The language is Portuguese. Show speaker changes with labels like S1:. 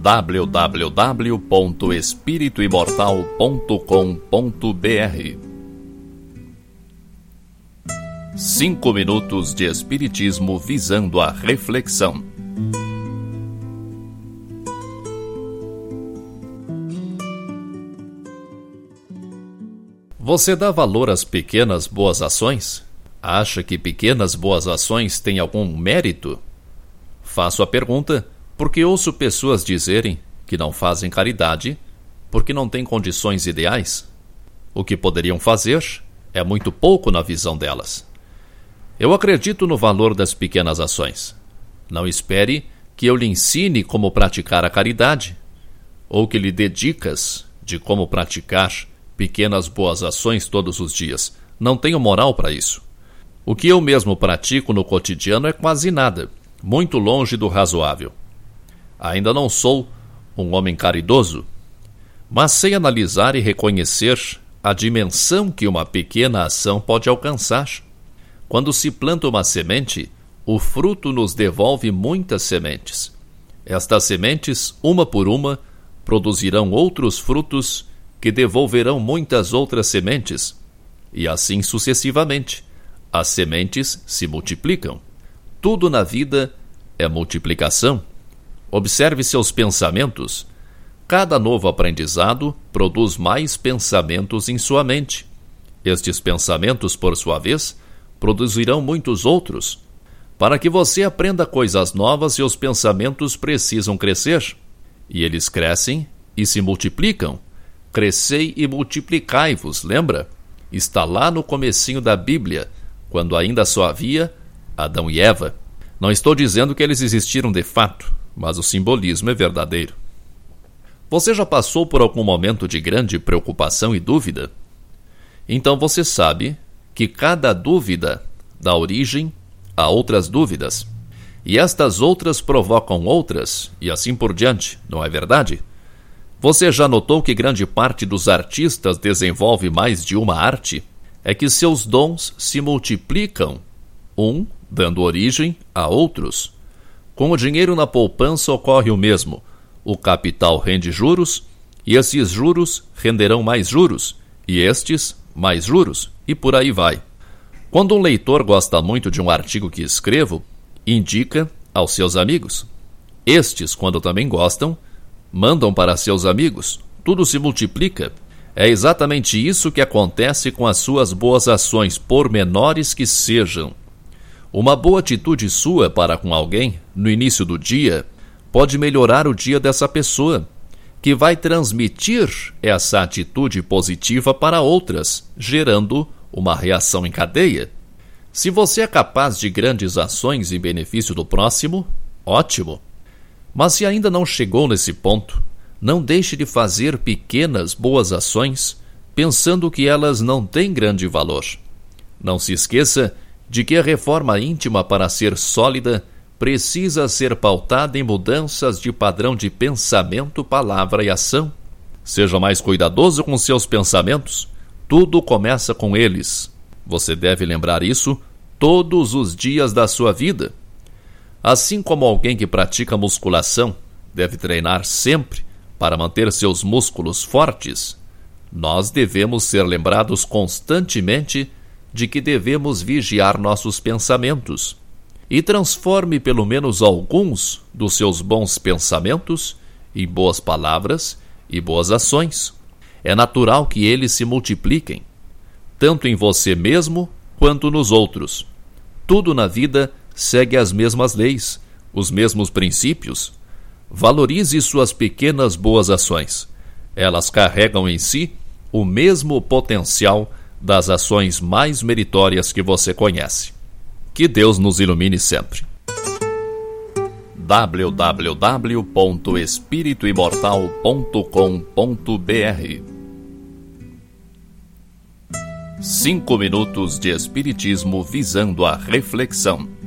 S1: www.espirituimortal.com.br Cinco minutos de Espiritismo visando a reflexão. Você dá valor às pequenas boas ações? Acha que pequenas boas ações têm algum mérito? Faço a pergunta porque ouço pessoas dizerem que não fazem caridade porque não têm condições ideais. O que poderiam fazer é muito pouco na visão delas. Eu acredito no valor das pequenas ações. Não espere que eu lhe ensine como praticar a caridade, ou que lhe dê dicas de como praticar pequenas boas ações todos os dias. Não tenho moral para isso. O que eu mesmo pratico no cotidiano é quase nada, muito longe do razoável. Ainda não sou um homem caridoso, mas sei analisar e reconhecer a dimensão que uma pequena ação pode alcançar. Quando se planta uma semente, o fruto nos devolve muitas sementes. Estas sementes, uma por uma, produzirão outros frutos que devolverão muitas outras sementes, e assim sucessivamente. As sementes se multiplicam. Tudo na vida é multiplicação. Observe seus pensamentos. Cada novo aprendizado produz mais pensamentos em sua mente. Estes pensamentos, por sua vez, produzirão muitos outros. Para que você aprenda coisas novas, seus pensamentos precisam crescer. E eles crescem e se multiplicam. Crescei e multiplicai-vos, lembra? Está lá no comecinho da Bíblia, quando ainda só havia Adão e Eva. Não estou dizendo que eles existiram de fato, mas o simbolismo é verdadeiro. Você já passou por algum momento de grande preocupação e dúvida? Então você sabe que cada dúvida dá origem a outras dúvidas. E estas outras provocam outras, e assim por diante, não é verdade? Você já notou que grande parte dos artistas desenvolve mais de uma arte? É que seus dons se multiplicam, um dando origem a outros. Com o dinheiro na poupança ocorre o mesmo. O capital rende juros, e esses juros renderão mais juros, e estes mais juros, e por aí vai. Quando um leitor gosta muito de um artigo que escrevo, indica aos seus amigos. Estes, quando também gostam, mandam para seus amigos. Tudo se multiplica. É exatamente isso que acontece com as suas boas ações, por menores que sejam. Uma boa atitude sua para com alguém, no início do dia, pode melhorar o dia dessa pessoa, que vai transmitir essa atitude positiva para outras, gerando uma reação em cadeia. Se você é capaz de grandes ações em benefício do próximo, ótimo. Mas se ainda não chegou nesse ponto, não deixe de fazer pequenas boas ações, pensando que elas não têm grande valor. Não se esqueça de que a reforma íntima, para ser sólida, precisa ser pautada em mudanças de padrão de pensamento, palavra e ação. Seja mais cuidadoso com seus pensamentos. Tudo começa com eles. Você deve lembrar isso todos os dias da sua vida. Assim como alguém que pratica musculação deve treinar sempre para manter seus músculos fortes, nós devemos ser lembrados constantemente de que devemos vigiar nossos pensamentos e transforme pelo menos alguns dos seus bons pensamentos em boas palavras e boas ações. É natural que eles se multipliquem, tanto em você mesmo quanto nos outros. Tudo na vida segue as mesmas leis, os mesmos princípios. Valorize suas pequenas boas ações. Elas carregam em si o mesmo potencial das ações mais meritórias que você conhece. Que Deus nos ilumine sempre. www.espirituimortal.com.br Cinco minutos de Espiritismo visando a reflexão.